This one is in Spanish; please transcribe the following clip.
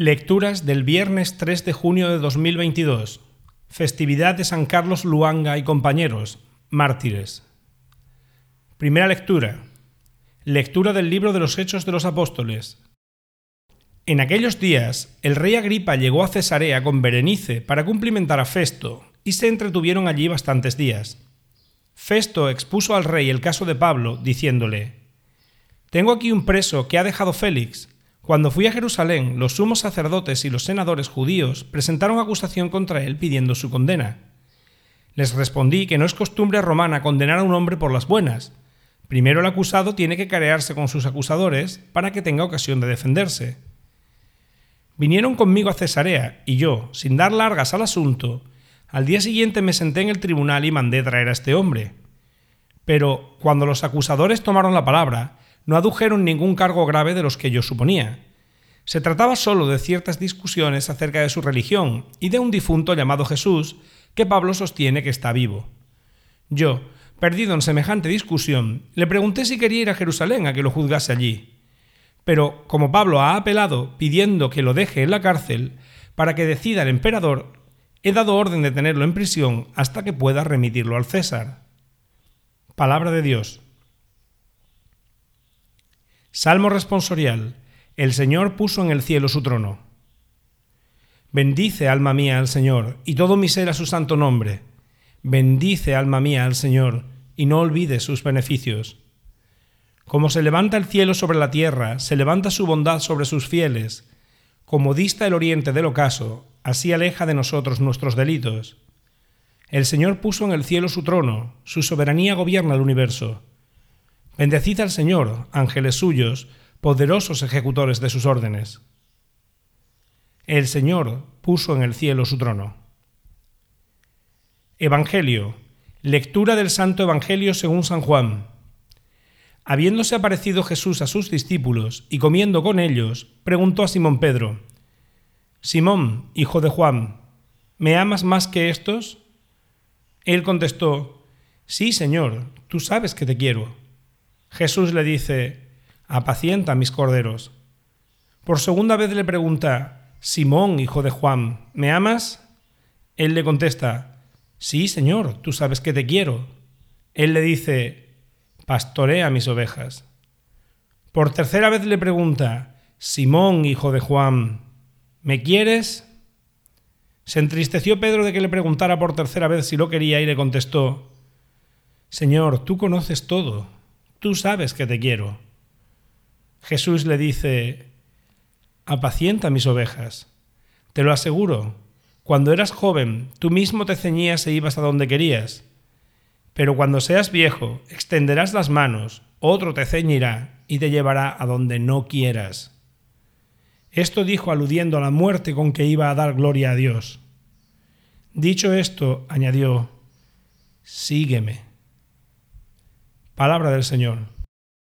Lecturas del viernes 3 de junio de 2022. Festividad de San Carlos Luanga y compañeros, mártires. Primera lectura. Lectura del libro de los Hechos de los Apóstoles. En aquellos días, el rey Agripa llegó a Cesarea con Berenice para cumplimentar a Festo, y se entretuvieron allí bastantes días. Festo expuso al rey el caso de Pablo, diciéndole, Tengo aquí un preso que ha dejado Félix, cuando fui a Jerusalén, los sumos sacerdotes y los senadores judíos presentaron acusación contra él pidiendo su condena. Les respondí que no es costumbre romana condenar a un hombre por las buenas. Primero el acusado tiene que carearse con sus acusadores para que tenga ocasión de defenderse. Vinieron conmigo a Cesarea y yo, sin dar largas al asunto, al día siguiente me senté en el tribunal y mandé traer a este hombre. Pero cuando los acusadores tomaron la palabra, no adujeron ningún cargo grave de los que yo suponía. Se trataba solo de ciertas discusiones acerca de su religión y de un difunto llamado Jesús que Pablo sostiene que está vivo. Yo, perdido en semejante discusión, le pregunté si quería ir a Jerusalén a que lo juzgase allí. Pero como Pablo ha apelado pidiendo que lo deje en la cárcel para que decida el emperador, he dado orden de tenerlo en prisión hasta que pueda remitirlo al César. Palabra de Dios. Salmo responsorial. El Señor puso en el cielo su trono. Bendice, alma mía, al Señor, y todo mi ser a su santo nombre. Bendice, alma mía, al Señor, y no olvides sus beneficios. Como se levanta el cielo sobre la tierra, se levanta su bondad sobre sus fieles. Como dista el oriente del ocaso, así aleja de nosotros nuestros delitos. El Señor puso en el cielo su trono, su soberanía gobierna el universo. Bendecid al Señor, ángeles suyos, poderosos ejecutores de sus órdenes. El Señor puso en el cielo su trono. Evangelio. Lectura del Santo Evangelio según San Juan. Habiéndose aparecido Jesús a sus discípulos y comiendo con ellos, preguntó a Simón Pedro, Simón, hijo de Juan, ¿me amas más que estos? Él contestó, Sí, Señor, tú sabes que te quiero. Jesús le dice, apacienta mis corderos. Por segunda vez le pregunta, Simón, hijo de Juan, ¿me amas? Él le contesta, sí, Señor, tú sabes que te quiero. Él le dice, pastorea mis ovejas. Por tercera vez le pregunta, Simón, hijo de Juan, ¿me quieres? Se entristeció Pedro de que le preguntara por tercera vez si lo quería y le contestó, Señor, tú conoces todo tú sabes que te quiero. Jesús le dice, apacienta mis ovejas. Te lo aseguro, cuando eras joven, tú mismo te ceñías e ibas a donde querías. Pero cuando seas viejo, extenderás las manos, otro te ceñirá y te llevará a donde no quieras. Esto dijo aludiendo a la muerte con que iba a dar gloria a Dios. Dicho esto, añadió, Sígueme. Palabra del Señor.